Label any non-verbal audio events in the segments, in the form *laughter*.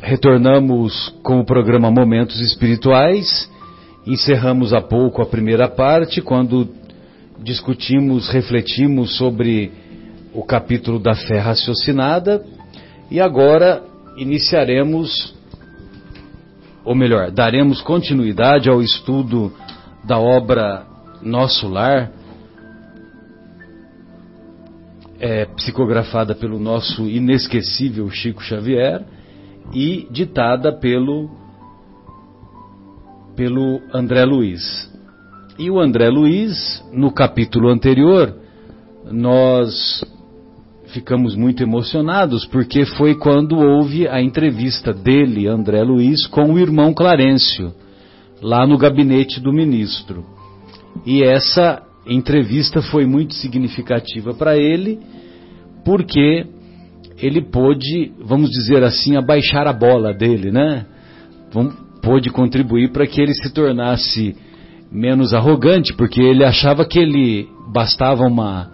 retornamos com o programa Momentos Espirituais. Encerramos há pouco a primeira parte, quando discutimos, refletimos sobre o capítulo da fé raciocinada. E agora iniciaremos, ou melhor, daremos continuidade ao estudo da obra Nosso Lar, é, psicografada pelo nosso inesquecível Chico Xavier e ditada pelo, pelo André Luiz. E o André Luiz, no capítulo anterior, nós ficamos muito emocionados porque foi quando houve a entrevista dele, André Luiz, com o irmão Clarencio, lá no gabinete do ministro. E essa entrevista foi muito significativa para ele, porque ele pôde, vamos dizer assim, abaixar a bola dele, né? Pôde contribuir para que ele se tornasse menos arrogante, porque ele achava que ele bastava uma,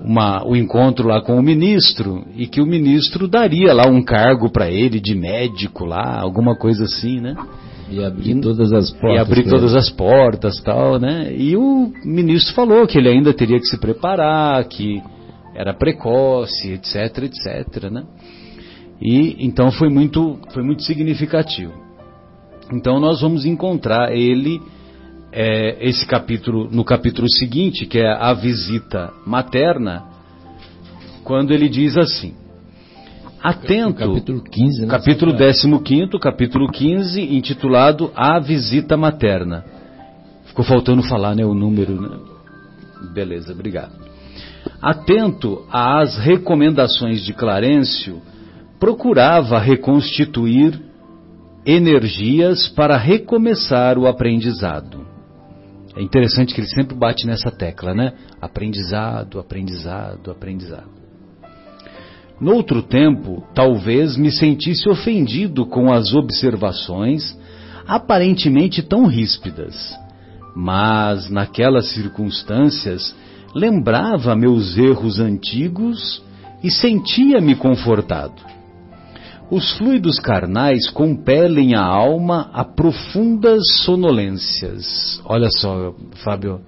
uma, o encontro lá com o ministro e que o ministro daria lá um cargo para ele de médico lá, alguma coisa assim, né? E abrir todas as portas. E abrir todas as portas, tal, né? E o ministro falou que ele ainda teria que se preparar, que era precoce, etc, etc, né? E então foi muito, foi muito significativo. Então nós vamos encontrar ele é, esse capítulo no capítulo seguinte, que é a visita materna, quando ele diz assim: Atento. Capítulo 15, né? Capítulo 15, capítulo 15, intitulado A Visita Materna. Ficou faltando falar, né, o número, né? Beleza, obrigado. Atento às recomendações de Clarencio, procurava reconstituir energias para recomeçar o aprendizado. É interessante que ele sempre bate nessa tecla, né? Aprendizado, aprendizado, aprendizado. Noutro tempo, talvez me sentisse ofendido com as observações aparentemente tão ríspidas, mas naquelas circunstâncias lembrava meus erros antigos e sentia-me confortado. Os fluidos carnais compelem a alma a profundas sonolências. Olha só, Fábio,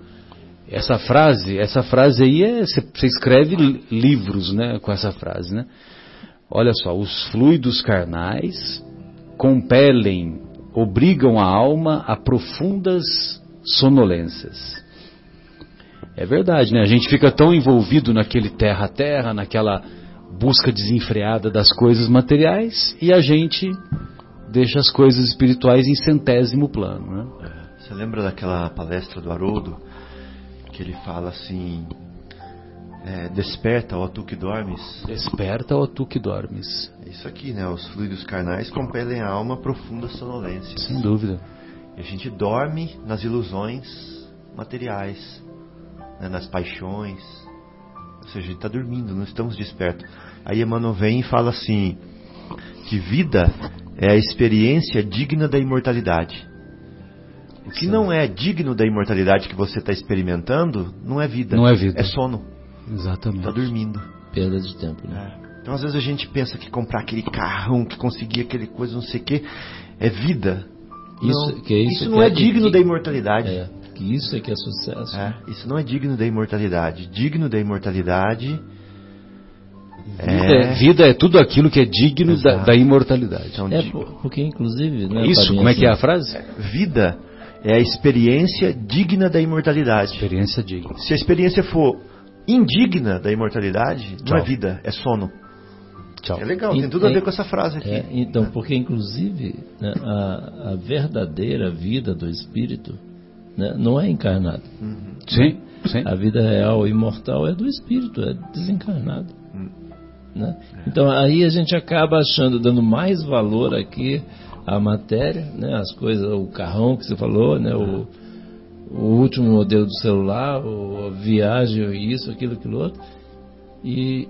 essa frase, essa frase aí é, você escreve livros, né, com essa frase, né? Olha só, os fluidos carnais compelem, obrigam a alma a profundas sonolências. É verdade, né? A gente fica tão envolvido naquele terra a terra, naquela busca desenfreada das coisas materiais e a gente deixa as coisas espirituais em centésimo plano, né? É, você lembra daquela palestra do Haroldo que ele fala assim: é, desperta, ó tu que dormes. Desperta, ó tu que dormes. É isso aqui, né? Os fluidos carnais compelem a alma a profunda sonolência. Sem dúvida. E a gente dorme nas ilusões materiais né, nas paixões. Ou seja, a gente está dormindo, não estamos despertos. Aí Emmanuel vem e fala assim: que vida é a experiência digna da imortalidade. O que não é digno da imortalidade que você está experimentando não é vida. Não é vida. É sono. Exatamente. Está dormindo. Perda de tempo, né? É. Então às vezes a gente pensa que comprar aquele carrão, que conseguir aquele coisa, não sei o quê, é vida. Isso, não, que é isso, isso não que é, digno que, da imortalidade. É que isso é que é sucesso. É, isso não é digno da imortalidade. Digno da imortalidade Vida é, vida é tudo aquilo que é digno da, da, imortalidade. Então, é, porque inclusive... Né, isso, como é que é a frase? É, vida é a experiência digna da imortalidade. Experiência digna. Se a experiência for indigna da imortalidade, Tchau. não é vida, é sono. Tchau. É legal, tem tudo a ver com essa frase aqui. É, então, porque inclusive né, a, a verdadeira vida do espírito né? não é encarnado. Uhum. Sim, sim. A vida real imortal é do espírito, é desencarnado. Uhum. Né? Então aí a gente acaba achando, dando mais valor aqui à matéria, né? as coisas, o carrão que você falou, né? o, o último modelo do celular, a viagem, isso, aquilo, aquilo outro. E,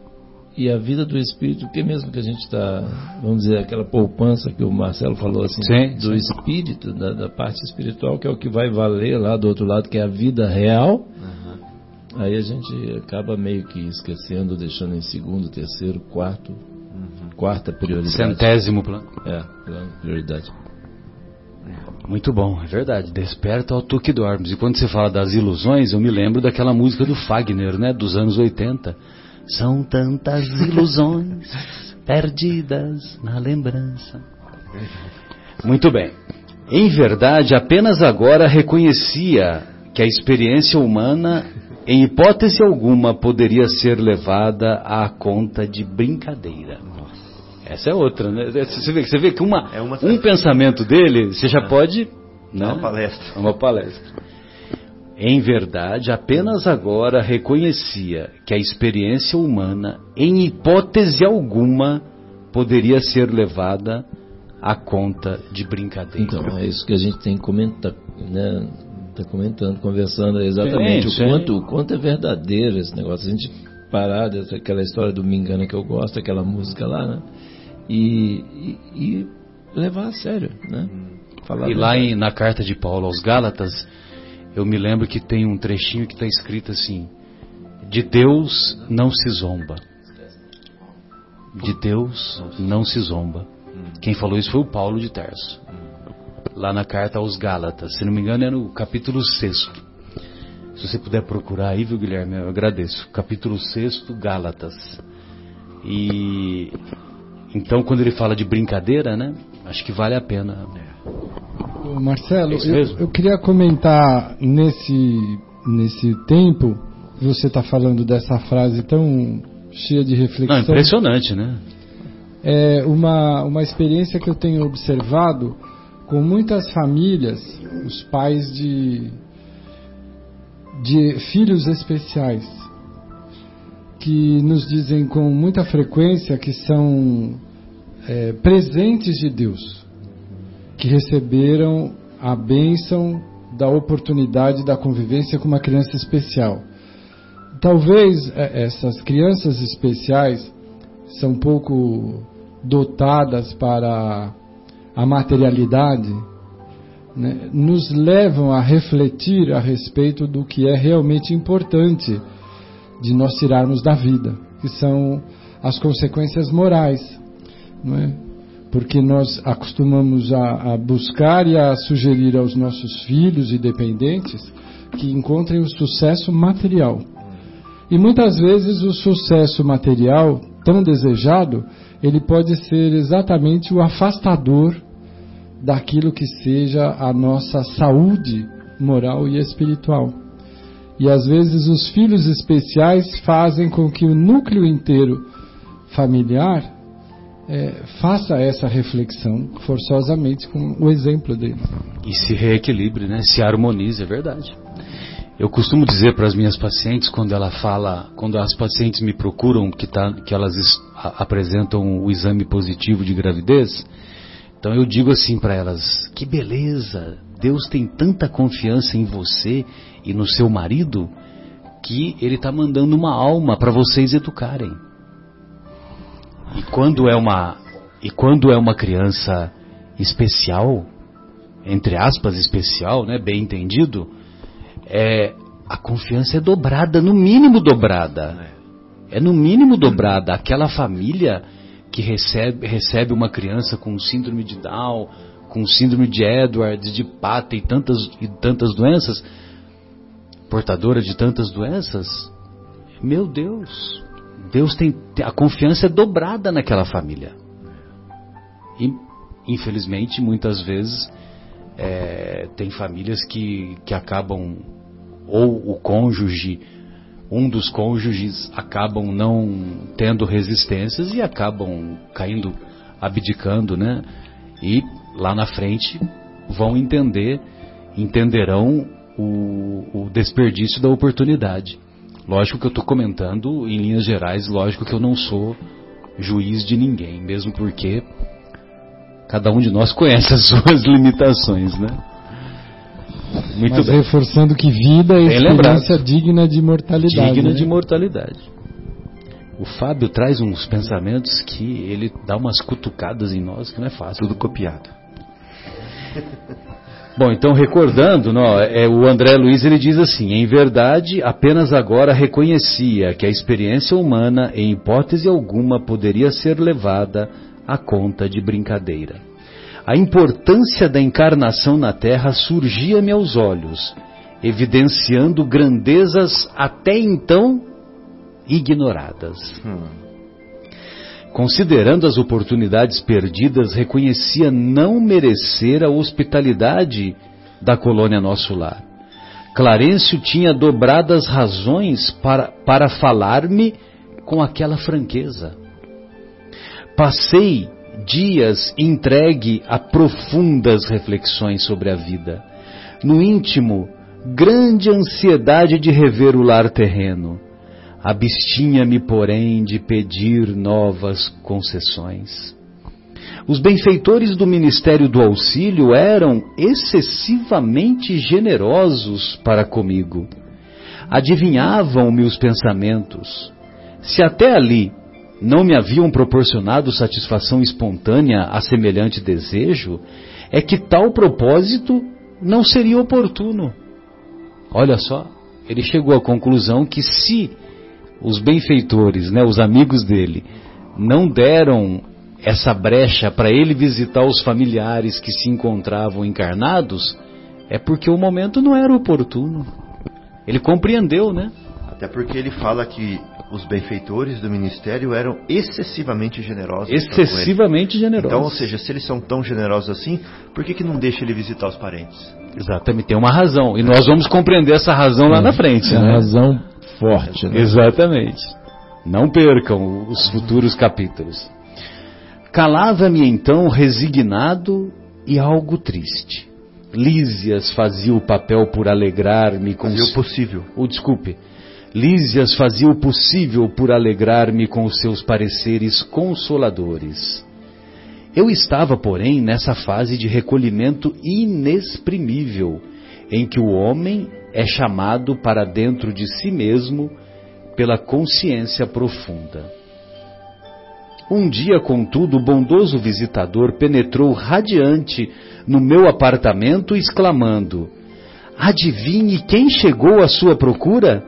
e a vida do espírito, que mesmo que a gente está, vamos dizer, aquela poupança que o Marcelo falou assim, sim, do sim. espírito, da, da, parte espiritual, que é o que vai valer lá do outro lado, que é a vida real. Uhum. Aí a gente acaba meio que esquecendo, deixando em segundo, terceiro, quarto. Uhum. quarta prioridade. Centésimo plano. É, prioridade. Muito bom, é verdade. Desperta ao tu que dormes. E quando você fala das ilusões, eu me lembro daquela música do Fagner, né, dos anos 80. São tantas ilusões perdidas na lembrança. Muito bem. Em verdade, apenas agora reconhecia que a experiência humana, em hipótese alguma, poderia ser levada à conta de brincadeira. Essa é outra, né? Você vê, você vê que uma, é uma... um pensamento dele, você já pode. Né? Uma palestra. Uma palestra. Em verdade, apenas agora reconhecia que a experiência humana, em hipótese alguma, poderia ser levada a conta de brincadeira. Então, é isso que a gente tem que comentar, né? Está comentando, conversando exatamente sim, o, quanto, o quanto é verdadeiro esse negócio. A gente parar aquela história do Me Engana que eu gosto, aquela música lá, né? E, e, e levar a sério, né? Falar e lá em, na carta de Paulo aos Gálatas, eu me lembro que tem um trechinho que está escrito assim: De Deus não se zomba. De Deus não se zomba. Quem falou isso foi o Paulo de Terço. Lá na carta aos Gálatas. Se não me engano, é no capítulo 6. Se você puder procurar aí, viu, Guilherme? Eu agradeço. Capítulo 6, Gálatas. E. Então, quando ele fala de brincadeira, né? Acho que vale a pena. Marcelo, é eu, eu, queria comentar nesse, nesse tempo, você está falando dessa frase tão cheia de reflexão. Não, impressionante, né? é uma, uma experiência que eu tenho observado com muitas famílias, os pais de, de filhos especiais, que nos dizem com muita frequência que são é, presentes de Deus, que receberam a bênção da oportunidade da convivência com uma criança especial. Talvez é, essas crianças especiais são pouco dotadas para a materialidade, né, nos levam a refletir a respeito do que é realmente importante de nós tirarmos da vida, que são as consequências morais, não é? Porque nós acostumamos a, a buscar e a sugerir aos nossos filhos e dependentes que encontrem o sucesso material. E muitas vezes o sucesso material tão desejado, ele pode ser exatamente o afastador daquilo que seja a nossa saúde moral e espiritual. E às vezes os filhos especiais fazem com que o núcleo inteiro familiar é, faça essa reflexão forçosamente com o exemplo dele. E se reequilibre, né? se harmonize, é verdade. Eu costumo dizer para as minhas pacientes, quando ela fala, quando as pacientes me procuram que, tá, que elas apresentam o exame positivo de gravidez, então eu digo assim para elas: que beleza, Deus tem tanta confiança em você e no seu marido que Ele está mandando uma alma para vocês educarem. E quando é uma e quando é uma criança especial, entre aspas especial, né, bem entendido, é, a confiança é dobrada, no mínimo dobrada. É no mínimo dobrada. Aquela família que recebe, recebe uma criança com síndrome de Down, com síndrome de Edwards, de Pata e tantas, e tantas doenças, portadora de tantas doenças, meu Deus, Deus tem a confiança dobrada naquela família. E infelizmente muitas vezes é, tem famílias que, que acabam ou o cônjuge, um dos cônjuges acabam não tendo resistências e acabam caindo, abdicando, né? E lá na frente vão entender, entenderão o, o desperdício da oportunidade. Lógico que eu estou comentando em linhas gerais, lógico que eu não sou juiz de ninguém, mesmo porque cada um de nós *laughs* conhece as suas limitações, né? Muito Mas bem. reforçando que vida é experiência lembrado. digna de imortalidade. Digna né? de imortalidade. O Fábio traz uns pensamentos que ele dá umas cutucadas em nós que não é fácil. Tudo copiado. *laughs* Bom, então recordando, não, é, o André Luiz ele diz assim: em verdade, apenas agora reconhecia que a experiência humana, em hipótese alguma, poderia ser levada à conta de brincadeira. A importância da encarnação na Terra surgia-me aos olhos, evidenciando grandezas até então ignoradas. Hum. Considerando as oportunidades perdidas, reconhecia não merecer a hospitalidade da colônia Nosso Lar. Clarencio tinha dobradas razões para, para falar-me com aquela franqueza. Passei dias entregue a profundas reflexões sobre a vida. No íntimo, grande ansiedade de rever o lar terreno Abstinha-me, porém, de pedir novas concessões. Os benfeitores do ministério do auxílio eram excessivamente generosos para comigo. Adivinhavam meus pensamentos. Se até ali não me haviam proporcionado satisfação espontânea a semelhante desejo, é que tal propósito não seria oportuno. Olha só, ele chegou à conclusão que se os benfeitores, né, os amigos dele, não deram essa brecha para ele visitar os familiares que se encontravam encarnados, é porque o momento não era oportuno. Ele compreendeu, né? Até porque ele fala que os benfeitores do ministério eram excessivamente generosos. Excessivamente generosos. Então, ou seja, se eles são tão generosos assim, por que, que não deixa ele visitar os parentes? Exatamente, tem uma razão. E nós vamos compreender essa razão lá na frente. É né? a razão forte. Né? Exatamente. Não percam os futuros capítulos. Calava-me então resignado e algo triste. Lísias fazia o papel por alegrar-me com fazia o possível. O oh, desculpe. Lísias fazia o possível por alegrar-me com os seus pareceres consoladores. Eu estava, porém, nessa fase de recolhimento inexprimível, em que o homem é chamado para dentro de si mesmo pela consciência profunda. Um dia, contudo, o bondoso visitador penetrou radiante no meu apartamento, exclamando: Adivinhe quem chegou à sua procura?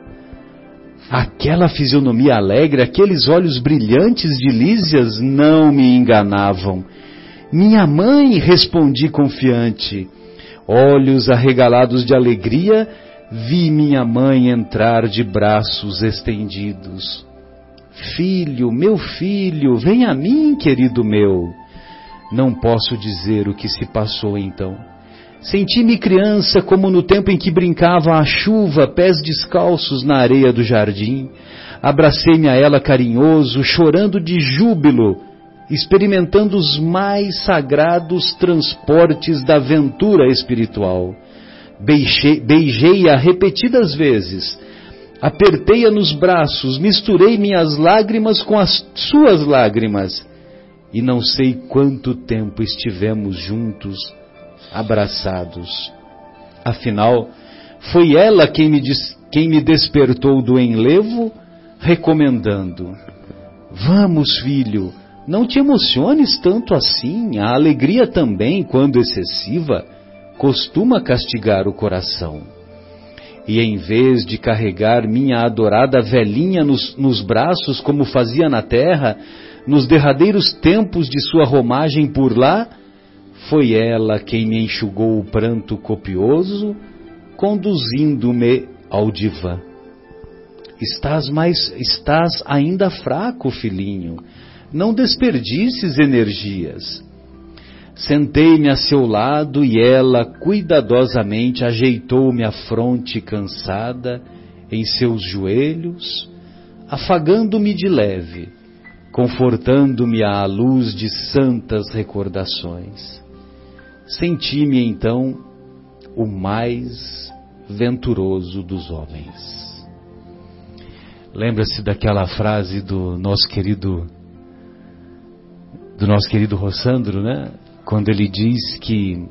Aquela fisionomia alegre, aqueles olhos brilhantes de Lísias não me enganavam. Minha mãe, respondi confiante. Olhos arregalados de alegria, vi minha mãe entrar de braços estendidos. Filho, meu filho, vem a mim, querido meu. Não posso dizer o que se passou então. Senti-me criança como no tempo em que brincava à chuva, pés descalços na areia do jardim. Abracei-me a ela carinhoso, chorando de júbilo, experimentando os mais sagrados transportes da aventura espiritual. Beijei-a repetidas vezes, apertei-a nos braços, misturei minhas lágrimas com as suas lágrimas, e não sei quanto tempo estivemos juntos, abraçados. Afinal, foi ela quem me, quem me despertou do enlevo, recomendando: Vamos, filho, não te emociones tanto assim, a alegria também, quando excessiva, costuma castigar o coração. E em vez de carregar minha adorada velhinha nos, nos braços como fazia na terra, nos derradeiros tempos de sua romagem por lá, foi ela quem me enxugou o pranto copioso, conduzindo-me ao divã. Estás mais, estás ainda fraco, filhinho. Não desperdices energias. Sentei-me a seu lado e ela cuidadosamente ajeitou-me a fronte cansada em seus joelhos, afagando-me de leve, confortando-me à luz de santas recordações. Senti-me então o mais venturoso dos homens. Lembra-se daquela frase do nosso querido do nosso querido Rossandro, né? quando ele diz que,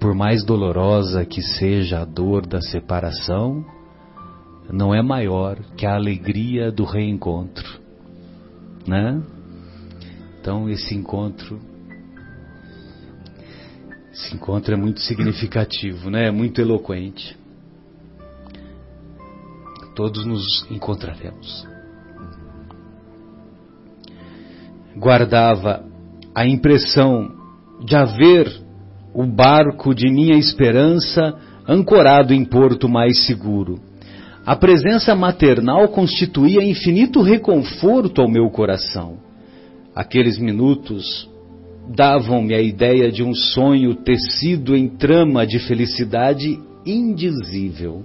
por mais dolorosa que seja a dor da separação, não é maior que a alegria do reencontro, né? Então esse encontro Esse encontro é muito significativo, né? É muito eloquente. Todos nos encontraremos. Guardava a impressão de haver o barco de minha esperança ancorado em porto mais seguro. A presença maternal constituía infinito reconforto ao meu coração. Aqueles minutos davam-me a ideia de um sonho tecido em trama de felicidade indizível.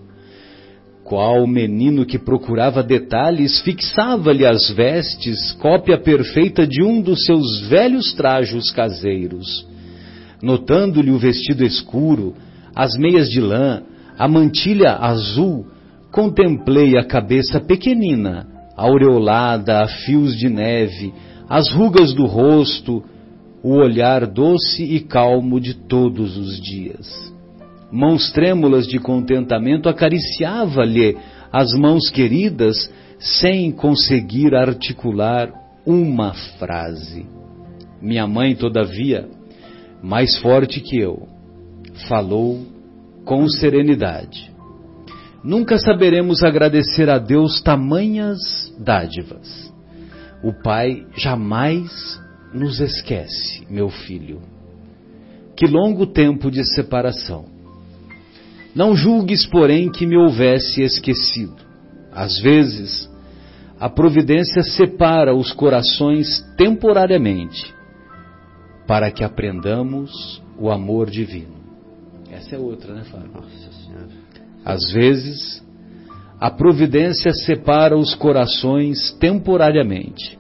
Qual menino que procurava detalhes fixava-lhe as vestes, cópia perfeita de um dos seus velhos trajos caseiros. Notando-lhe o vestido escuro, as meias de lã, a mantilha azul, contemplei a cabeça pequenina, aureolada a fios de neve, as rugas do rosto, o olhar doce e calmo de todos os dias. Mãos trêmulas de contentamento acariciava-lhe as mãos queridas sem conseguir articular uma frase. Minha mãe, todavia, mais forte que eu, falou com serenidade. Nunca saberemos agradecer a Deus tamanhas dádivas. O Pai jamais nos esquece, meu filho. Que longo tempo de separação. Não julgues, porém, que me houvesse esquecido. Às vezes, a providência separa os corações temporariamente, para que aprendamos o amor divino. Essa é outra, né, Fábio? Nossa Senhora. Às vezes, a providência separa os corações temporariamente,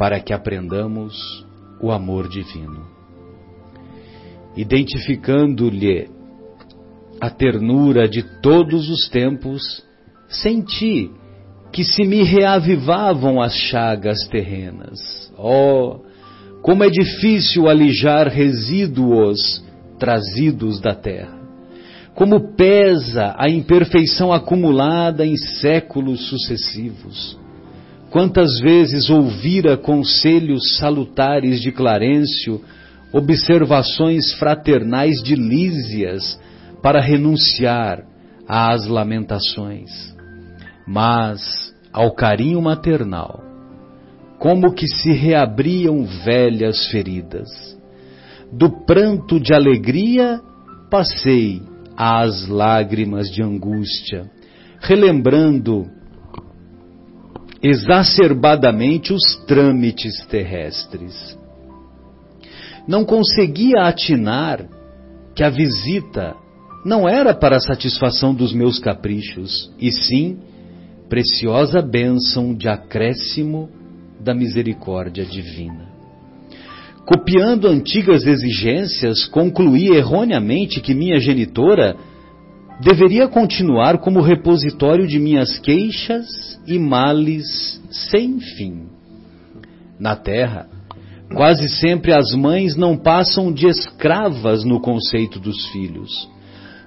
para que aprendamos o amor divino. Identificando-lhe a ternura de todos os tempos, senti que se me reavivavam as chagas terrenas. Oh, como é difícil alijar resíduos trazidos da terra! Como pesa a imperfeição acumulada em séculos sucessivos! Quantas vezes ouvira conselhos salutares de Clarencio, observações fraternais de Lísias para renunciar às lamentações. Mas, ao carinho maternal, como que se reabriam velhas feridas. Do pranto de alegria passei às lágrimas de angústia, relembrando exacerbadamente os trâmites terrestres. Não conseguia atinar que a visita não era para a satisfação dos meus caprichos, e sim preciosa bênção de acréscimo da misericórdia divina. Copiando antigas exigências, concluí erroneamente que minha genitora deveria continuar como repositório de minhas queixas e males sem fim. Na terra, quase sempre as mães não passam de escravas no conceito dos filhos.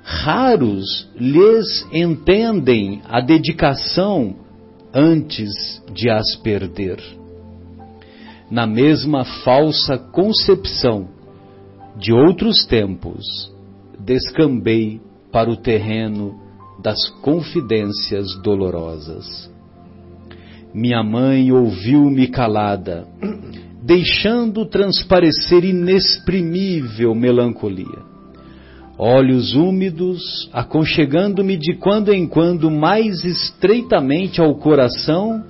Raros lhes entendem a dedicação antes de as perder. Na mesma falsa concepção de outros tempos, descambei para o terreno das confidências dolorosas. Minha mãe ouviu-me calada, deixando transparecer inexprimível melancolia. Olhos úmidos, aconchegando-me de quando em quando mais estreitamente ao coração,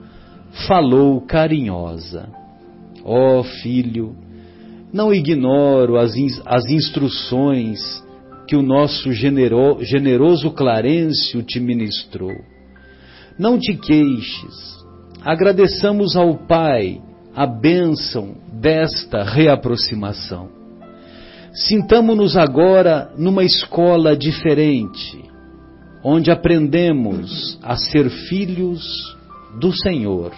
falou carinhosa: Ó oh, filho, não ignoro as, as instruções que o nosso genero, generoso Clarencio te ministrou. Não te queixes, agradeçamos ao Pai a bênção desta reaproximação. Sintamo-nos agora numa escola diferente, onde aprendemos a ser filhos do Senhor.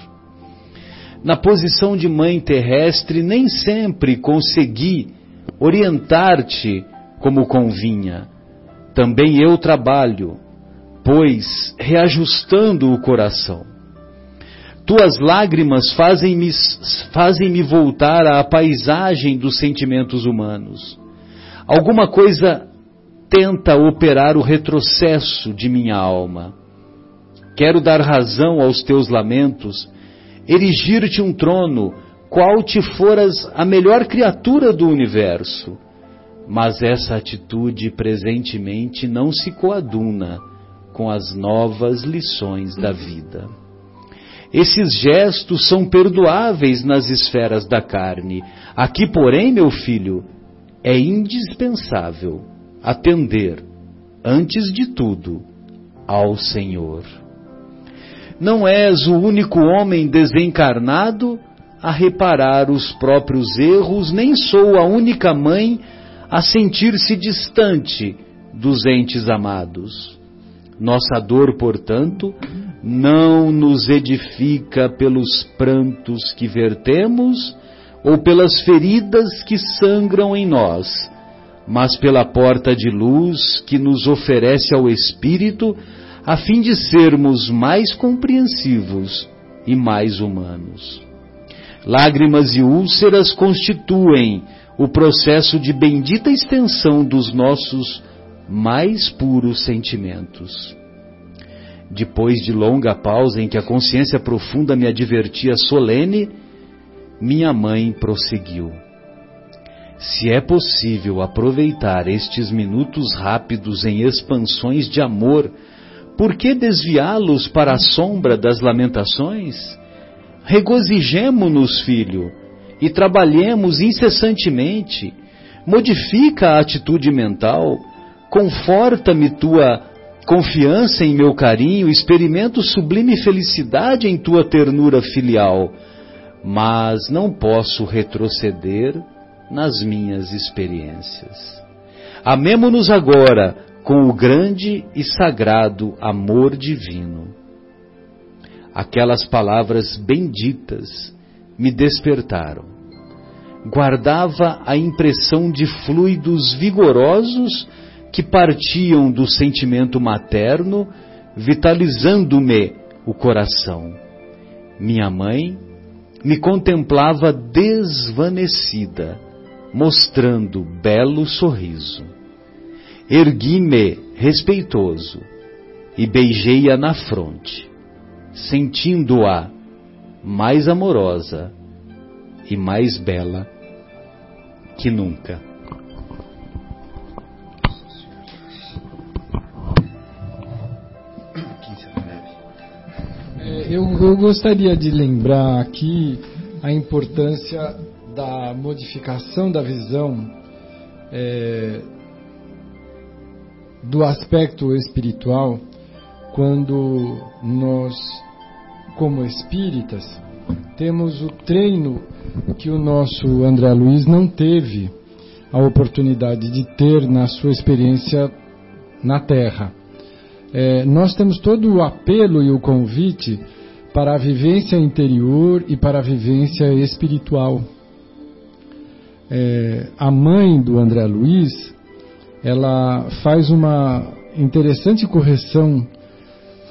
Na posição de mãe terrestre, nem sempre consegui orientar-te como convinha. Também eu trabalho, pois reajustando o coração. Tuas lágrimas fazem-me fazem voltar à paisagem dos sentimentos humanos. Alguma coisa tenta operar o retrocesso de minha alma. Quero dar razão aos teus lamentos, erigir-te um trono, qual te foras a melhor criatura do universo. Mas essa atitude presentemente não se coaduna com as novas lições da vida. Esses gestos são perdoáveis nas esferas da carne. Aqui, porém, meu filho, é indispensável atender, antes de tudo, ao Senhor. Não és o único homem desencarnado a reparar os próprios erros, nem sou a única mãe a sentir-se distante dos entes amados. Nossa dor, portanto, não nos edifica pelos prantos que vertemos ou pelas feridas que sangram em nós, mas pela porta de luz que nos oferece ao Espírito, a fim de sermos mais compreensivos e mais humanos. Lágrimas e úlceras constituem o processo de bendita extensão dos nossos mais puros sentimentos. Depois de longa pausa em que a consciência profunda me advertia solene, minha mãe prosseguiu. Se é possível aproveitar estes minutos rápidos em expansões de amor, por que desviá-los para a sombra das lamentações? Regozijemo-nos, filho, e trabalhemos incessantemente. Modifica a atitude mental, conforta-me tua confiança em meu carinho, experimento sublime felicidade em tua ternura filial, mas não posso retroceder nas minhas experiências. Amemo-nos agora com o grande e sagrado amor divino. Aquelas palavras benditas me despertaram. Guardava a impressão de fluidos vigorosos que partiam do sentimento materno, vitalizando-me o coração. Minha mãe me contemplava desvanecida, mostrando belo sorriso. Ergui-me respeitoso e beijei-a na fronte, sentindo-a mais amorosa e mais bela que nunca. É, eu, eu gostaria de lembrar aqui a importância da modificação da visão é, do aspecto espiritual quando nós, como espíritas, temos o treino que o nosso André Luiz não teve a oportunidade de ter na sua experiência na Terra. É, nós temos todo o apelo e o convite para a vivência interior e para a vivência espiritual. É, a mãe do André Luiz ela faz uma interessante correção,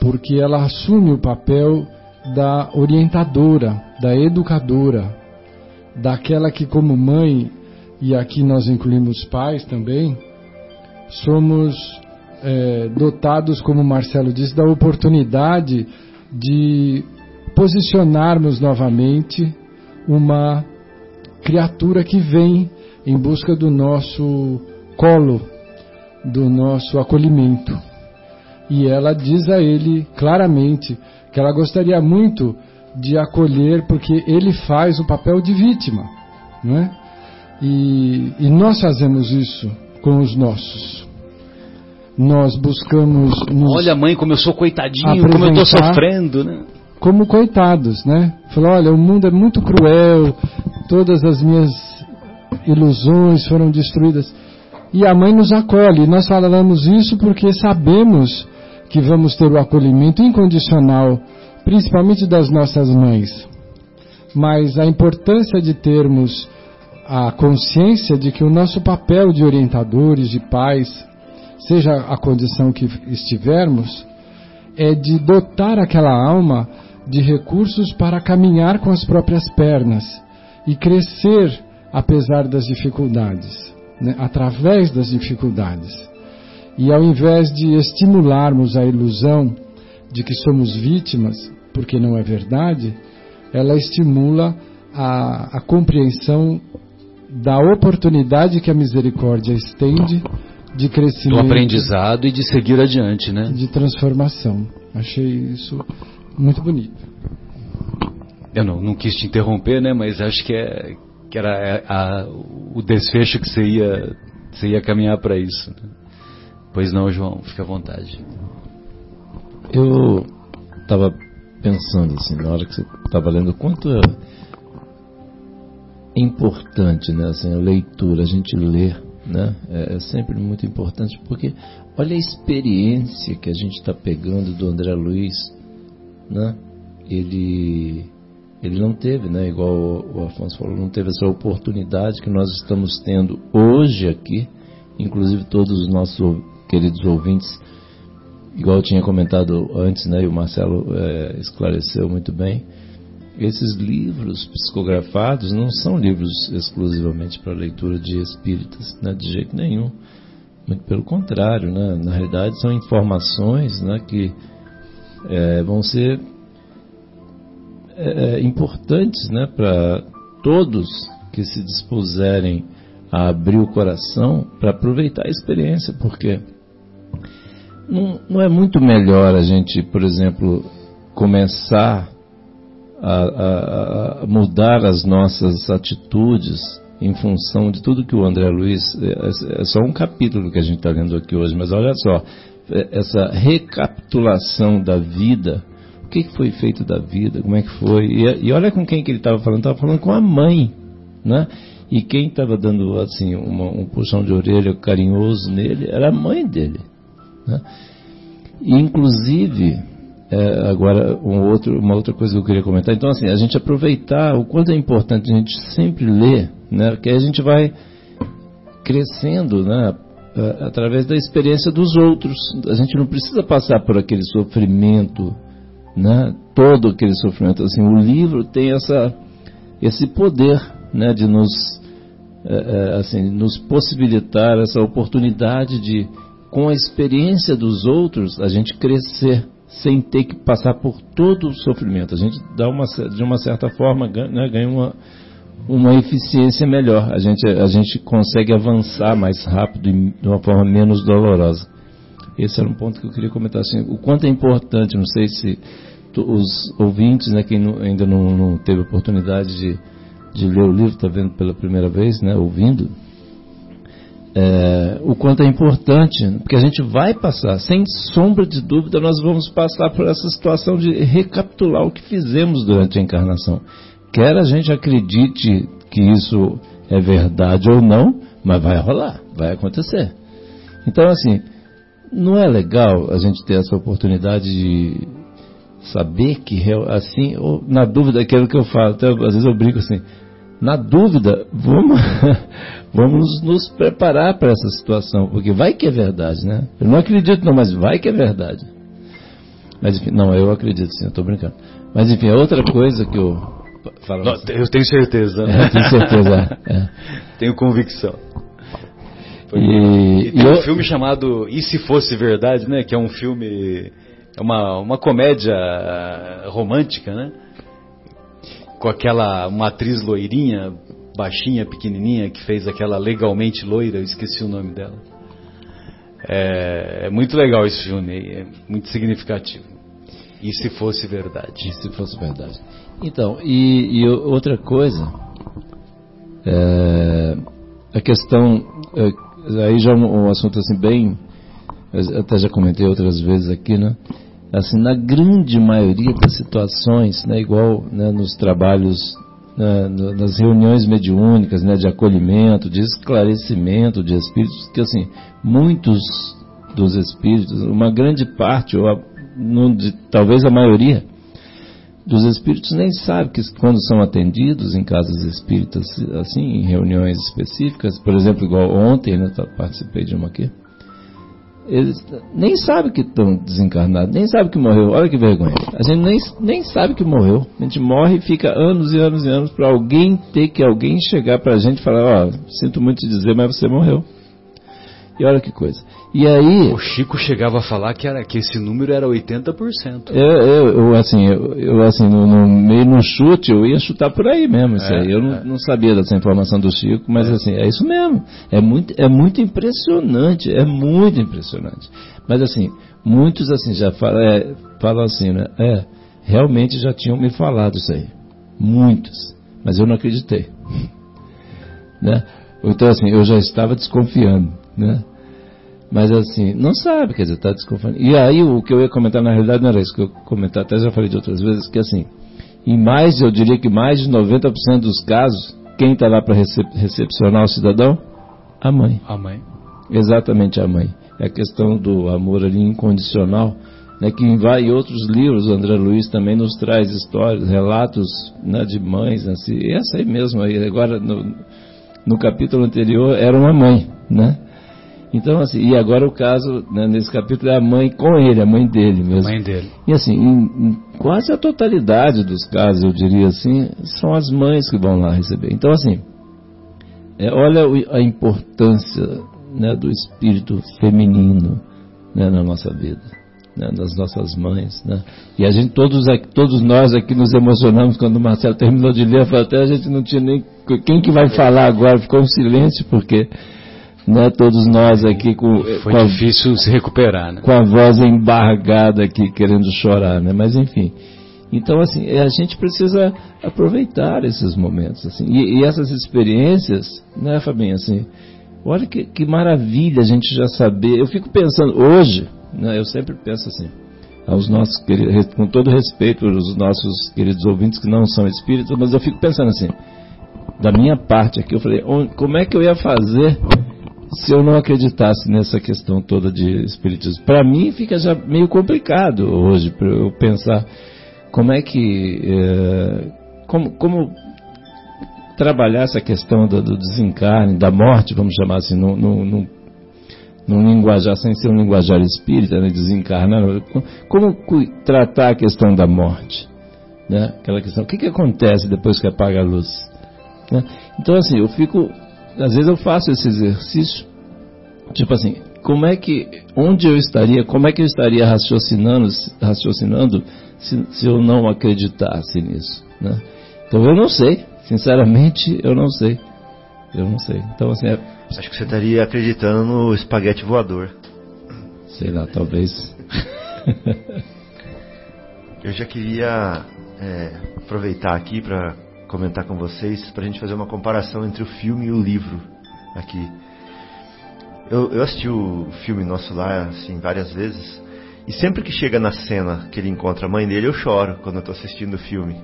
porque ela assume o papel da orientadora, da educadora, daquela que, como mãe, e aqui nós incluímos pais também, somos é, dotados, como Marcelo disse, da oportunidade de posicionarmos novamente uma criatura que vem em busca do nosso colo, do nosso acolhimento. E ela diz a ele claramente que ela gostaria muito de acolher, porque ele faz o papel de vítima, não é? E, e nós fazemos isso com os nossos. Nós buscamos. Olha, mãe, como eu sou coitadinho, como eu estou sofrendo, né? Como coitados, né? Falou: olha, o mundo é muito cruel, todas as minhas ilusões foram destruídas e a mãe nos acolhe. Nós falamos isso porque sabemos que vamos ter o acolhimento incondicional, principalmente das nossas mães. Mas a importância de termos a consciência de que o nosso papel de orientadores, de pais, seja a condição que estivermos, é de dotar aquela alma de recursos para caminhar com as próprias pernas e crescer apesar das dificuldades. né, através das dificuldades. E ao invés de estimularmos a ilusão de que somos vítimas, porque não é verdade, ela estimula a, a compreensão da oportunidade que a misericórdia estende de crescimento. Do aprendizado e de seguir adiante, né? De transformação. Achei isso muito bonito. Eu não, não quis te interromper, né? Mas acho que, é, que era a, a, o desfecho que você ia, você ia caminhar para isso. Né? Pois não, João, fica à vontade. Eu estava pensando assim, na hora que você estava lendo, quanto é importante né, assim, a leitura, a gente ler, né, é, é sempre muito importante, porque olha a experiência que a gente está pegando do André Luiz, né, ele, ele não teve, né, igual o, o Afonso falou, não teve essa oportunidade que nós estamos tendo hoje aqui, inclusive todos os nossos queridos ouvintes, igual eu tinha comentado antes, né, e o Marcelo é, esclareceu muito bem, esses livros psicografados não são livros exclusivamente para leitura de espíritas, né, de jeito nenhum. Muito pelo contrário, né, na realidade são informações né, que é, vão ser é, importantes né, para todos que se dispuserem a abrir o coração para aproveitar a experiência, porque não, não é muito melhor a gente, por exemplo, começar a, a, a mudar as nossas atitudes em função de tudo que o André Luiz. É, é só um capítulo que a gente está lendo aqui hoje, mas olha só, é, essa recapitulação da vida. O que, foi feito da vida? Como é que foi? E, e olha com quem que ele estava falando. Estava falando com a mãe, né? E quem estava dando assim uma, um puxão de orelha carinhoso nele era a mãe dele. Né? Inclusive, é, agora, um outro, uma outra coisa que eu queria comentar. Então, assim, a gente aproveitar o quanto é importante a gente sempre ler, né? Que a gente vai crescendo, né? Através da experiência dos outros. A gente não precisa passar por aquele sofrimento, né? Todo aquele sofrimento. Assim, o livro tem essa, esse poder, né? De nos, é, é assim, nos possibilitar essa oportunidade de, com a experiência dos outros, a gente crescer sem ter que passar por todo o sofrimento. A gente dá uma, de uma certa forma né, ganha uma, uma eficiência melhor. A gente, a gente consegue avançar mais rápido e de uma forma menos dolorosa. Esse era um ponto que eu queria comentar. Assim, o quanto é importante, não sei se os ouvintes, né, quem ainda não, não, teve oportunidade de, de ler o livro, está vendo pela primeira vez, né, ouvindo, é, o quanto é importante, porque a gente vai passar, sem sombra de dúvida, nós vamos passar por essa situação de recapitular o que fizemos durante a encarnação. Quer a gente acredite que isso é verdade ou não, mas vai rolar, vai acontecer. Então, assim, não é legal a gente ter essa oportunidade de saber que, assim, ou, na dúvida, aquilo que eu falo, até, às vezes eu brinco assim, na dúvida, vamos, *laughs* vamos nos preparar para essa situação, porque vai que é verdade, né? Eu não acredito não, mas vai que é verdade. Mas enfim, não, eu acredito sim, eu estou brincando. Mas enfim, é outra coisa que eu... Fala não, eu tenho certeza. Né? É, tenho certeza, é. *laughs* Tenho convicção. E, e, tem um filme chamado E Se Fosse Verdade, né? Que é um filme... É uma, uma comédia romântica, né? com aquela uma atriz loirinha, baixinha, pequenininha, que fez aquela legalmente loira, eu esqueci o nome dela. É, é muito legal esse filme, é muito significativo. E se fosse verdade? E se fosse verdade. Então, e, e outra coisa, é, a questão, é, aí já é um, um assunto assim bem, até já comentei outras vezes aqui, né? assim, na grande maioria das situações, né, igual né, nos trabalhos, né, nas reuniões mediúnicas, né, de acolhimento, de esclarecimento de espíritos, que assim, muitos dos espíritos, uma grande parte, ou a, de, talvez a maioria, dos espíritos nem sabe que quando são atendidos em casas espíritas, assim, em reuniões específicas, por exemplo, igual ontem, né, participei de uma aqui, eles nem sabem que estão desencarnados, nem sabem que morreu. Olha que vergonha. A gente nem, nem sabe que morreu. A gente morre e fica anos e anos e anos para alguém ter que alguém chegar para a gente e falar: Ó, oh, sinto muito te dizer, mas você morreu. E olha que coisa. E aí. O Chico chegava a falar que, era, que esse número era 80%. Eu, eu, eu assim, eu, eu assim, no, no, meio no chute, eu ia chutar por aí mesmo. Isso é, aí. Eu não, é. não, sabia dessa informação do Chico, mas é. assim, é isso mesmo. É muito, é muito impressionante. É muito impressionante. Mas assim, muitos assim já falam, é, falam assim, né? É, realmente já tinham me falado isso aí. Muitos. Mas eu não acreditei. *laughs* né? Então assim, eu já estava desconfiando né? Mas assim, não sabe, quer dizer, está desconfiando. E aí o que eu ia comentar na realidade não era isso que eu comentar, até já falei de outras vezes, que assim, em mais, eu diria que mais de 90% dos casos, quem está lá para recep recepcionar o cidadão? A mãe. A mãe. Exatamente a mãe. É a questão do amor ali incondicional, né, que em vai outros livros, André Luiz também nos traz histórias, relatos né, de mães, assim, essa aí mesmo, aí, agora no, no capítulo anterior era uma mãe, né? Então, assim, e agora o caso, né, nesse capítulo, é a mãe com ele, a mãe dele mesmo. Mãe dele. E assim, em, em quase a totalidade dos casos, eu diria assim, são as mães que vão lá receber. Então, assim, é, olha a importância né, do espírito feminino né, na nossa vida. Né, das nossas mães, né? E a gente, todos, aqui, todos nós aqui nos emocionamos quando o Marcelo terminou de ler, até a gente não tinha nem quem que vai falar agora, ficou um silêncio porque né, todos nós aqui com, Foi com difícil a, se recuperar, né? Com a voz embargada aqui, querendo chorar, né? Mas enfim. Então, assim, a gente precisa aproveitar esses momentos, assim. E, e essas experiências, né, Fabinho, assim, olha que, que, maravilha a gente já saber. Eu fico pensando, hoje, né, eu sempre penso assim, aos nossos queridos, com todo respeito aos nossos queridos ouvintes que não são espíritos, mas eu fico pensando assim, da minha parte aqui, eu falei, como é que eu ia fazer se eu não acreditasse nessa questão toda de espiritismo. Para mim fica já meio complicado hoje para eu pensar como é que é, como, como trabalhar essa questão do, do, desencarne, da morte, vamos chamar assim, num, linguajar sem ser um linguajar espírita, né, desencarnar, como tratar a questão da morte, né? Aquela questão, o que, que acontece depois que apaga a luz? Né? Então assim, eu fico às vezes eu faço esse exercício, tipo assim, como é que, onde eu estaria, como é que eu estaria raciocinando, raciocinando se, se eu não acreditasse nisso, né? Então eu não sei, sinceramente eu não sei, eu não sei. Então assim, é... acho que você estaria acreditando no espaguete voador. Sei lá, talvez. *laughs* eu já queria é, aproveitar aqui para comentar com vocês para a gente fazer uma comparação entre o filme e o livro aqui. Eu, eu assisti o filme Nosso Lar assim várias vezes e sempre que chega na cena que ele encontra a mãe dele eu choro quando eu estou assistindo o filme,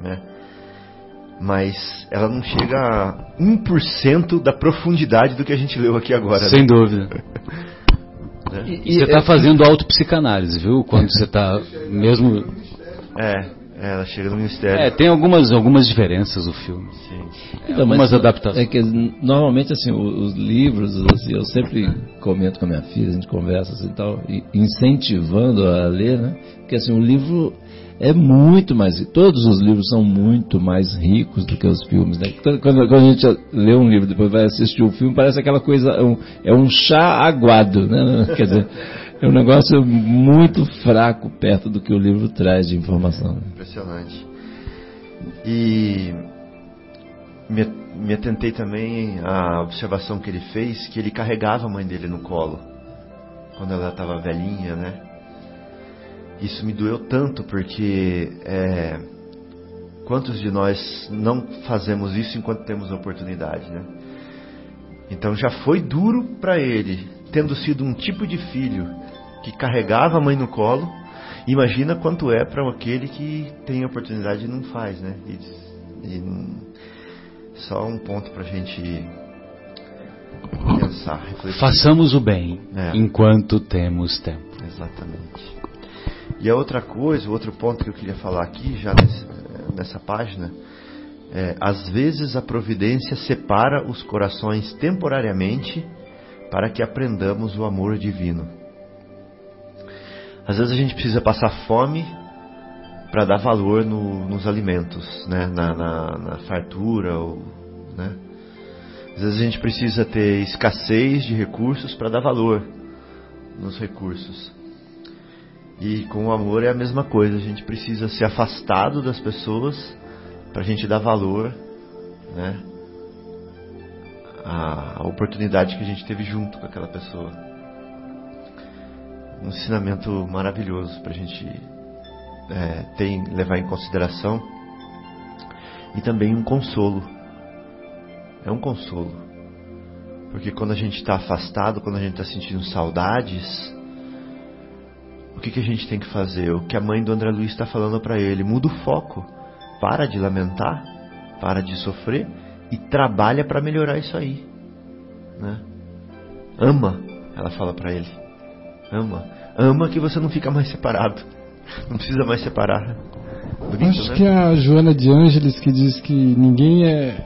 né? Mas ela não chega a 1% da profundidade do que a gente leu aqui agora. Sem né? dúvida. né? E, você está fazendo autopsicanálise, viu? Quando você está mesmo. É, é, ela chega no ministério. É, tem algumas, algumas diferenças o filme. Sim. É, então, algumas adaptações. É que normalmente assim, os, livros, assim, eu sempre comento com a minha filha, a gente conversa assim, tal, incentivando a ler, né? Porque assim, o livro é muito mais todos os livros são muito mais ricos do que os filmes né? quando, quando, a gente lê um livro depois vai assistir o filme parece aquela coisa é um, é um chá aguado né *laughs* quer dizer é um negócio muito fraco perto do que o livro traz de informação. Impressionante. E me, me atentei também à observação que ele fez, que ele carregava a mãe dele no colo, quando ela estava velhinha, né? Isso me doeu tanto, porque é, quantos de nós não fazemos isso enquanto temos oportunidade, né? Então já foi duro para ele, tendo sido um tipo de filho que carregava a mãe no colo, imagina quanto é para aquele que tem a oportunidade e não faz, né? E, e só um ponto para a gente pensar, refletir. Façamos o bem é. enquanto temos tempo. Exatamente. E a outra coisa, o outro ponto que eu queria falar aqui, já nesse, nessa página, é, às vezes a providência separa os corações temporariamente para que aprendamos o amor divino. Às vezes a gente precisa passar fome para dar valor no, nos alimentos, né? na, na, na fartura. Ou, né? Às vezes a gente precisa ter escassez de recursos para dar valor nos recursos. E com o amor é a mesma coisa, a gente precisa ser afastado das pessoas para a gente dar valor né, à oportunidade que a gente teve junto com aquela pessoa. Um ensinamento maravilhoso para a gente é, tem, levar em consideração e também um consolo. É um consolo. Porque quando a gente está afastado, quando a gente está sentindo saudades, o que, que a gente tem que fazer? O que a mãe do André Luiz está falando para ele: muda o foco, para de lamentar, para de sofrer e trabalha para melhorar isso aí. Né? Ama, ela fala para ele. Ama. Ama que você não fica mais separado. Não precisa mais separar. Bonito, Acho né? que é a Joana de Ângeles que diz que ninguém é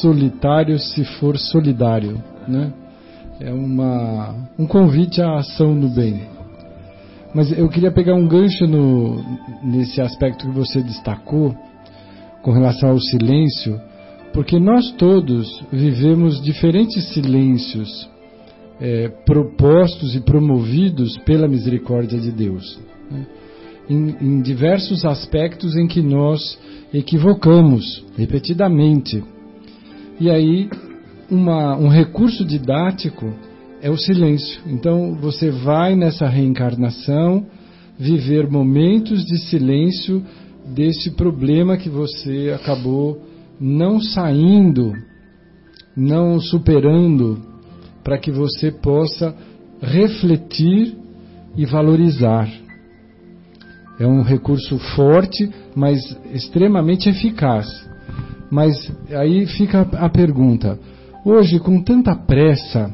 solitário se for solidário, né? É uma, um convite à ação no bem. Mas eu queria pegar um gancho no, nesse aspecto que você destacou, com relação ao silêncio, porque nós todos vivemos diferentes silêncios é, propostos e promovidos pela misericórdia de Deus. Né? em, em diversos aspectos em que nós equivocamos repetidamente. E aí, uma, um recurso didático é o silêncio. Então, você vai nessa reencarnação viver momentos de silêncio desse problema que você acabou não saindo, não superando, para que você possa refletir e valorizar. É um recurso forte, mas extremamente eficaz. Mas aí fica a pergunta: hoje, com tanta pressa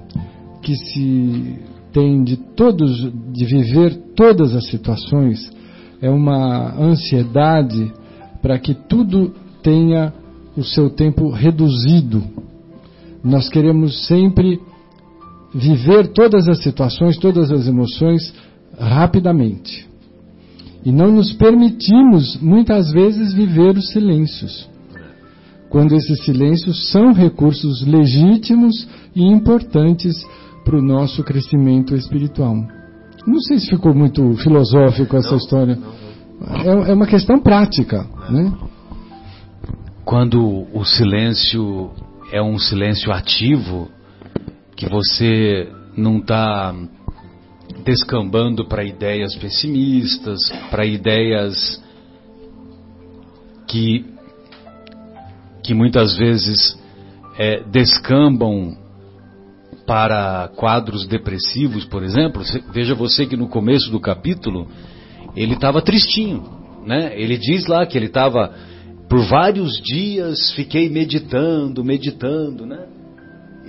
que se tem de todos, de viver todas as situações, é uma ansiedade para que tudo tenha o seu tempo reduzido. Nós queremos sempre viver todas as situações, todas as emoções rapidamente. E não nos permitimos, muitas vezes, viver os silêncios. Quando esses silêncios são recursos legítimos e importantes para o nosso crescimento espiritual. Não sei se ficou muito filosófico essa não, história. É, é, uma questão prática. Né? Quando o silêncio é um silêncio ativo, que você não está descambando para ideias pessimistas, para ideias que, que muitas vezes é, descambam para quadros depressivos, por exemplo. Veja você que no começo do capítulo ele estava tristinho, né? Ele diz lá que ele estava por vários dias fiquei meditando, meditando, né?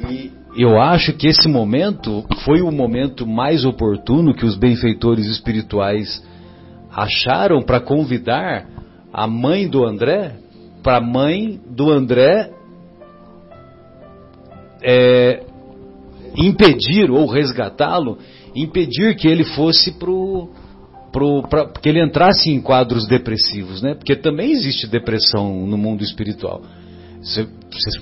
E eu acho que esse momento foi o momento mais oportuno que os benfeitores espirituais acharam para convidar a mãe do André, para a mãe do André é, impedir ou resgatá-lo, impedir que ele fosse pro, pro pra, que ele entrasse em quadros depressivos, né? Porque também existe depressão no mundo espiritual. Se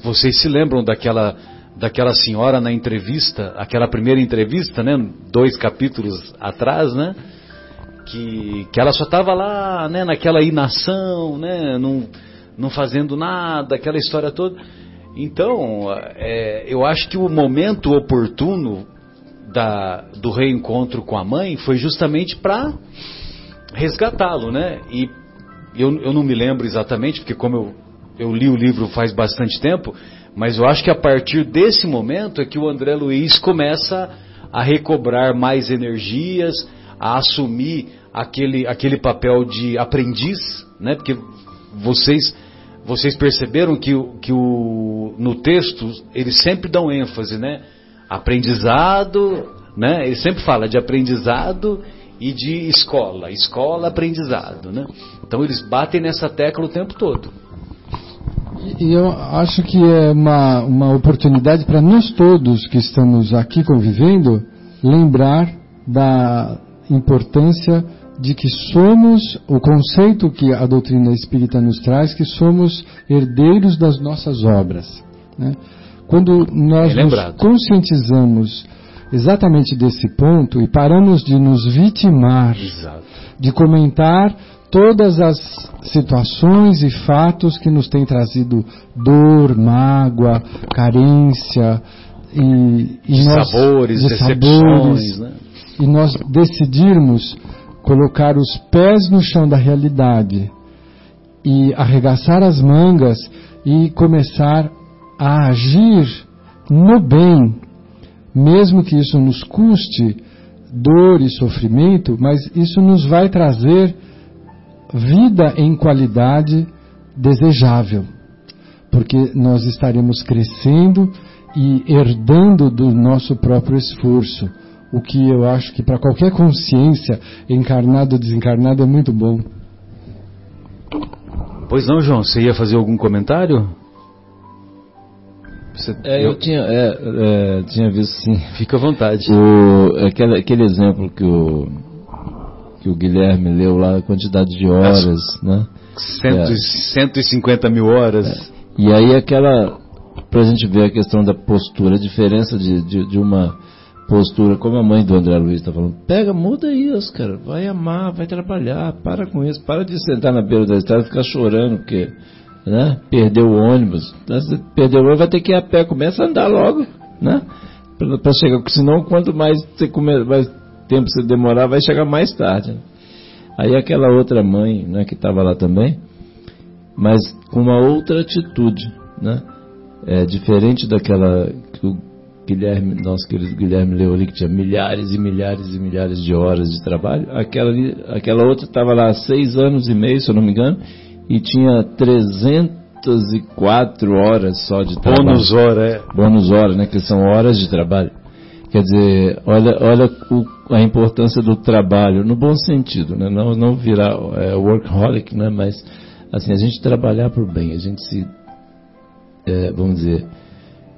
vocês se lembram daquela daquela senhora na entrevista, aquela primeira entrevista, né, dois capítulos atrás, né, que, que ela só estava lá, né, naquela inação, né, não, não fazendo nada, aquela história toda. Então, é, eu acho que o momento oportuno da, do reencontro com a mãe foi justamente para resgatá-lo, né? E eu, eu não me lembro exatamente, porque como eu, eu li o livro faz bastante tempo, mas eu acho que a partir desse momento é que o André Luiz começa a recobrar mais energias, a assumir aquele, aquele papel de aprendiz, né? Porque vocês vocês perceberam que, que o, no texto eles sempre dão ênfase, né? Aprendizado, né? Ele sempre fala de aprendizado e de escola, escola, aprendizado, né? Então eles batem nessa tecla o tempo todo. E eu acho que é uma, uma oportunidade para nós todos que estamos aqui convivendo lembrar da importância de que somos, o conceito que a doutrina espírita nos traz, que somos herdeiros das nossas obras. Né? Quando nós nos conscientizamos exatamente desse ponto e paramos de nos vitimar, Exato. de comentar todas as situações e fatos que nos têm trazido dor, mágoa, carência e, e de nós, sabores, de sabores, né? e nós decidirmos colocar os pés no chão da realidade e arregaçar as mangas e começar a agir no bem, mesmo que isso nos custe dor e sofrimento, mas isso nos vai trazer vida em qualidade desejável, porque nós estaremos crescendo e herdando do nosso próprio esforço, o que eu acho que para qualquer consciência, encarnada ou desencarnada, é muito bom. Pois não, João, você ia fazer algum comentário? Você, é, eu, eu tinha, é, é, tinha visto sim. Fica à vontade. O, aquele, aquele exemplo que o que o Guilherme leu lá, a quantidade de horas, né? Cento, é. 150 mil horas. É. E aí aquela, para a gente ver a questão da postura, a diferença de, de, de uma postura, como a mãe do André Luiz está falando, pega, muda isso, cara, vai amar, vai trabalhar, para com isso, para de sentar na beira da estrada e ficar chorando, porque né, perdeu o ônibus, perdeu o ônibus, vai ter que ir a pé, começa a andar logo, né? Para chegar, senão quanto mais você come, vai tempo você demorar, vai chegar mais tarde. Aí aquela outra mãe, né, que estava lá também, mas com uma outra atitude, né? É diferente daquela que o Guilherme, nosso querido Guilherme leu ali, que tinha milhares e milhares e milhares de horas de trabalho. Aquela, ali, aquela outra estava lá há seis anos e meio, se eu não me engano, e tinha 304 horas só de trabalho. Bônus hora, é. Bônus hora, né? Que são horas de trabalho. Quer dizer, olha, olha o, a importância do trabalho, no bom sentido, né? não, não virar é, workaholic, né? mas assim, a gente trabalhar por bem, a gente se, é, vamos dizer,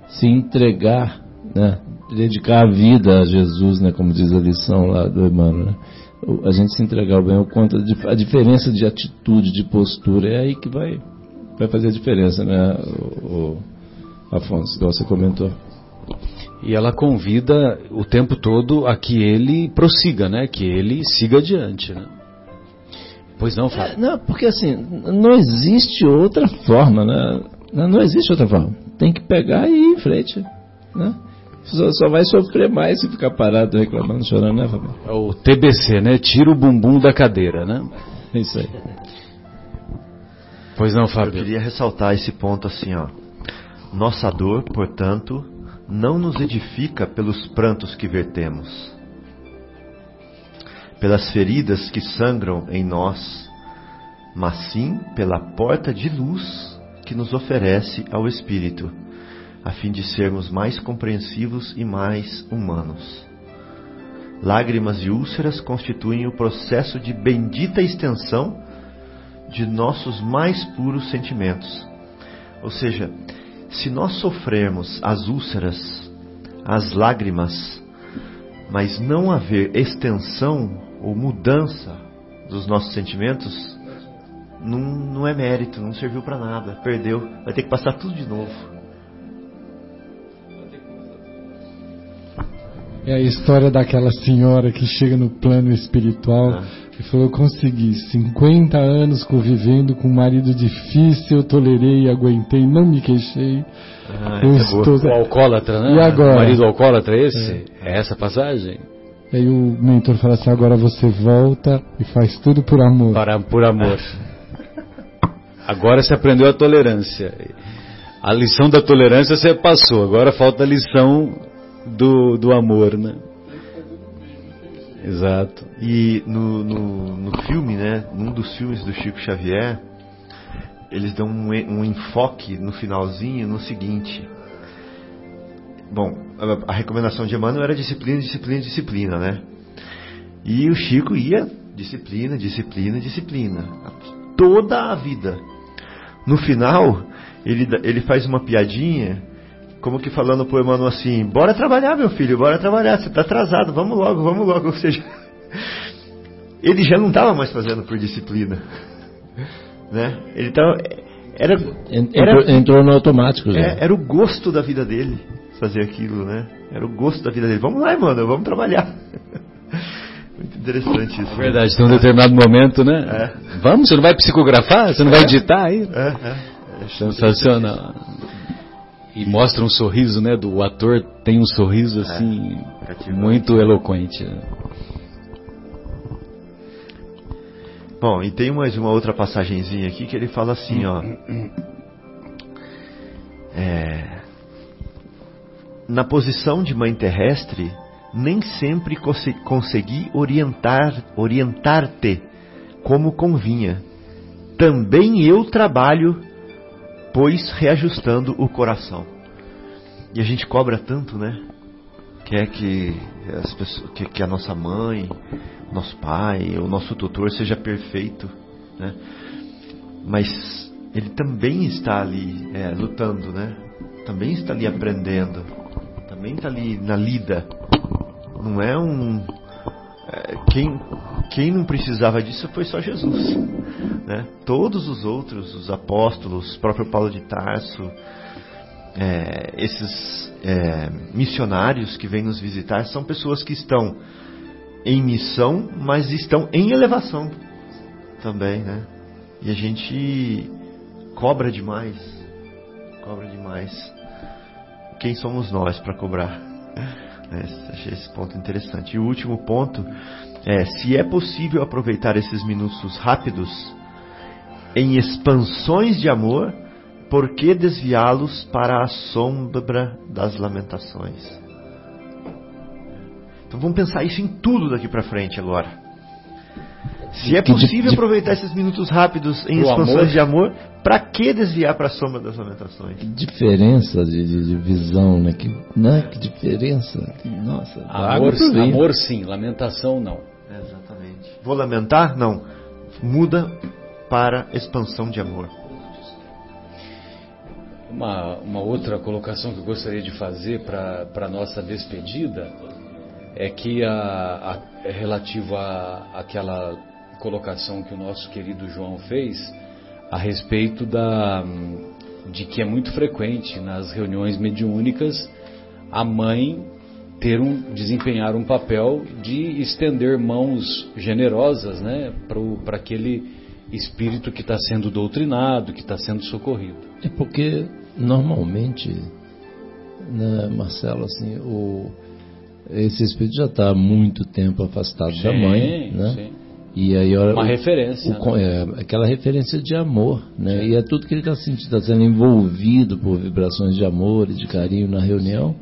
se entregar, né? dedicar a vida a Jesus, né? como diz a lição lá do Emmanuel. Né? A gente se entregar ao bem, o quanto a diferença de atitude, de postura, é aí que vai, vai fazer a diferença, né, o, o Afonso, igual você comentou. E ela convida o tempo todo a que ele prossiga, né? Que ele siga adiante, né? Pois não, Fábio? É, não, porque assim, não existe outra forma, né? Não existe outra forma. Tem que pegar e ir em frente, né? Só, só vai sofrer mais se ficar parado reclamando, chorando, né, Fábio? É o TBC, né? Tira o bumbum da cadeira, né? É isso aí. Pois não, Fábio? Eu queria ressaltar esse ponto assim, ó. Nossa dor, portanto, não nos edifica pelos prantos que vertemos, pelas feridas que sangram em nós, mas sim pela porta de luz que nos oferece ao Espírito, a fim de sermos mais compreensivos e mais humanos. Lágrimas e úlceras constituem o processo de bendita extensão de nossos mais puros sentimentos. Ou seja, se nós sofrermos as úlceras, as lágrimas, mas não haver extensão ou mudança dos nossos sentimentos, não, não é mérito, não serviu para nada, perdeu, vai ter que passar tudo de novo. É a história daquela senhora que chega no plano espiritual. Ah que falou: Eu consegui 50 anos convivendo com um marido difícil, eu tolerei, aguentei, não me queixei. Ah, eu estou... O alcoólatra, né? E agora? O marido alcoólatra é esse? É, é essa passagem? Aí o mentor fala assim: agora você volta e faz tudo por amor. Para, por amor. agora você aprendeu a tolerância. A lição da tolerância você passou, agora falta a lição do, do amor, né? Exato. E no, no, no, filme, né, num dos filmes do Chico Xavier, eles dão um, um enfoque no finalzinho no seguinte. Bom, a, a recomendação de Emmanuel era disciplina, disciplina, disciplina, né? E o Chico ia disciplina, disciplina, disciplina. Toda a vida. No final, ele, ele faz uma piadinha, como que falando pro Emmanuel assim, bora trabalhar meu filho, bora trabalhar, você está atrasado, vamos logo, vamos logo. *laughs* Ou seja, ele já não estava mais fazendo por disciplina. Né? Ele tava, era, era, entrou no automático já. É, era o gosto da vida dele fazer aquilo, né? Era o gosto da vida dele. Vamos lá, mano, vamos trabalhar. *laughs* Muito interessante isso. É verdade, tem um determinado momento, né? É. Vamos, você não vai psicografar? Você não vai editar aí? É, é. é Sensacional. E mostra um sorriso, né? Do o ator tem um sorriso assim é, muito eloquente. Bom, e tem mais uma outra passagenzinha aqui que ele fala assim, ó. É, na posição de mãe terrestre, nem sempre consegui orientar, orientar-te como convinha. Também eu trabalho, pois reajustando o coração. E a gente cobra tanto, né? Quer que, as pessoas, que, que a nossa mãe, nosso pai, o nosso tutor seja perfeito, né? Mas ele também está ali é, lutando, né? Também está ali aprendendo, também está ali na lida, não é um. Quem, quem não precisava disso foi só Jesus. Né? Todos os outros, os apóstolos, próprio Paulo de Tarso, é, esses é, missionários que vêm nos visitar, são pessoas que estão em missão, mas estão em elevação também, né? E a gente cobra demais, cobra demais. Quem somos nós para cobrar? É, achei esse ponto interessante. E o último ponto é: se é possível aproveitar esses minutos rápidos em expansões de amor, por que desviá-los para a sombra das lamentações? Então vamos pensar isso em tudo daqui para frente agora. Se é possível aproveitar esses minutos rápidos em expansões amor. de amor, para que desviar para a sombra das lamentações? Que diferença de, de, de, visão, né? Que, né? que diferença. Nossa, amor, amor sim, lamentação não. Exatamente. Vou lamentar? Não. Muda para expansão de amor. Uma, uma outra colocação que eu gostaria de fazer para a nossa despedida é que a, a, é relativo à aquela colocação que o nosso querido João fez a respeito da, de que é muito frequente nas reuniões mediúnicas a mãe ter um, desempenhar um papel de estender mãos generosas né, para aquele espírito que está sendo doutrinado, que está sendo socorrido. É porque normalmente, né, Marcelo, assim, o, esse espírito já está há muito tempo afastado sim, da mãe, né? Sim. E aí, uma referência. O, né? é, aquela referência de amor, né? E é tudo que ele está sentindo, está sendo envolvido por vibrações de amor e de carinho na reunião.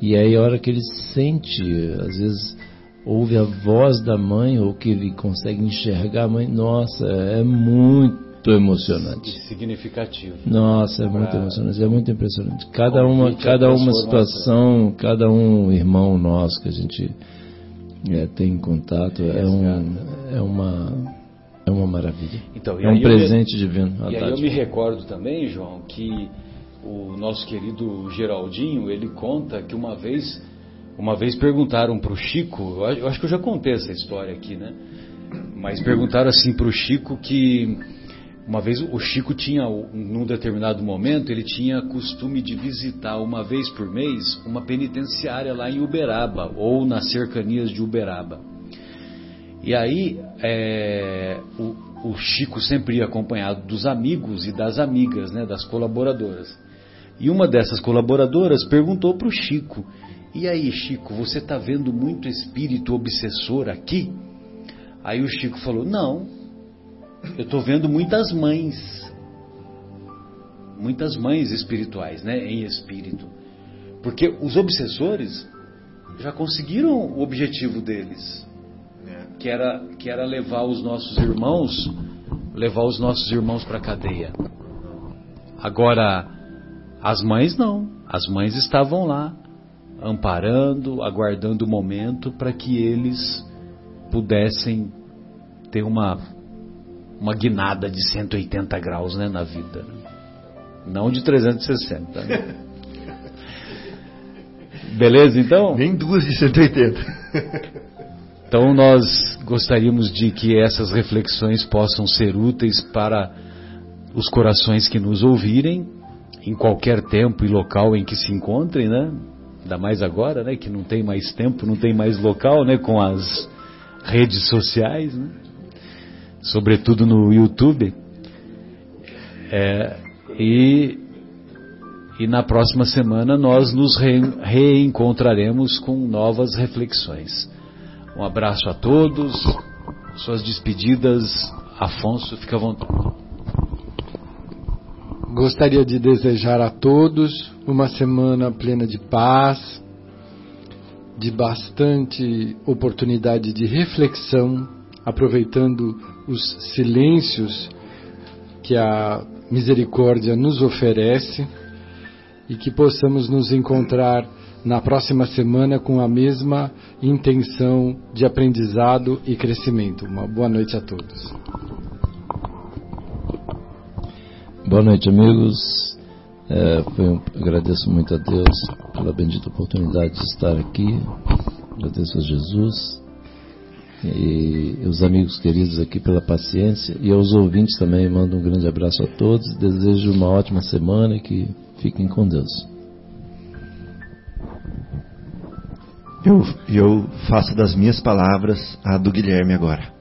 E aí, a hora que ele sente, às vezes ouve a voz da mãe, ou que ele consegue enxergar a mãe, nossa, é muito emocionante. Significativo. Nossa, é muito pra... emocionante, é muito impressionante. Cada uma, cada uma situação, cada um irmão nosso que a gente é, tem contato, é, um, é uma é uma maravilha. Então, é um presente me, divino. E aí eu me recordo também, João, que o nosso querido Geraldinho, ele conta que uma vez, uma vez perguntaram para o Chico, eu acho que eu já contei essa história aqui, né? Mas perguntaram assim para o Chico que uma vez o Chico tinha, num determinado momento, ele tinha costume de visitar uma vez por mês uma penitenciária lá em Uberaba, ou nas cercanias de Uberaba. E aí é, o, o, Chico sempre ia acompanhado dos amigos e das amigas, né, das colaboradoras. E uma dessas colaboradoras perguntou para o Chico: E aí, Chico, você está vendo muito espírito obsessor aqui? Aí o Chico falou: Não, eu estou vendo muitas mães, muitas mães espirituais, né, em espírito, porque os obsessores já conseguiram o objetivo deles, que era que era levar os nossos irmãos, levar os nossos irmãos para a cadeia. Agora as mães não, as mães estavam lá amparando, aguardando o momento para que eles pudessem ter uma uma guinada de 180 graus né, na vida. Não de 360. Né? *laughs* Beleza, então? Nem duas de 180. *laughs* Então nós gostaríamos de que essas reflexões possam ser úteis para os corações que nos ouvirem, em qualquer tempo e local em que se encontrem, né? Ainda mais agora, né? Que não tem mais tempo, não tem mais local, né? Com as redes sociais, né? Sobretudo no YouTube. É, e, e na próxima semana nós nos re, reencontraremos com novas reflexões. Um abraço a todos, suas despedidas. Afonso, fica à vontade. Gostaria de desejar a todos uma semana plena de paz, de bastante oportunidade de reflexão, aproveitando os silêncios que a misericórdia nos oferece e que possamos nos encontrar na próxima semana com a mesma intenção de aprendizado e crescimento. Uma boa noite a todos. Boa noite, amigos. É, um, agradeço muito a Deus pela bendita oportunidade de estar aqui. Agradeço a Jesus e os amigos queridos aqui pela paciência e aos ouvintes também mando um grande abraço a todos. Desejo uma ótima semana e que fiquem com Deus. Eu, eu faço das minhas palavras a do Guilherme agora.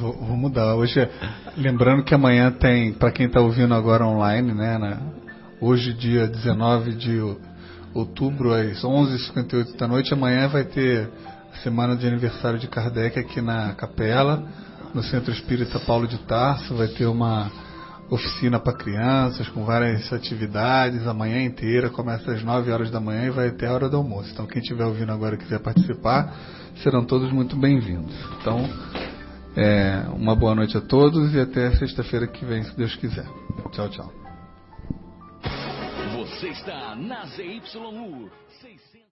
Vou, vou mudar. Hoje, lembrando que amanhã tem, para quem está ouvindo agora online, né, né, hoje, dia 19 de outubro, às 11h58 da noite, amanhã vai ter semana de aniversário de Kardec aqui na Capela, no Centro Espírita Paulo de Tarso. Vai ter uma oficina para crianças, com várias atividades, a manhã inteira, começa às 9 horas da manhã e vai até a hora do almoço. Então, quem estiver ouvindo agora e quiser participar, serão todos muito bem-vindos. Então, é, uma boa noite a todos e até sexta-feira que vem, se Deus quiser. Tchau, tchau. Você está na ZYU 600...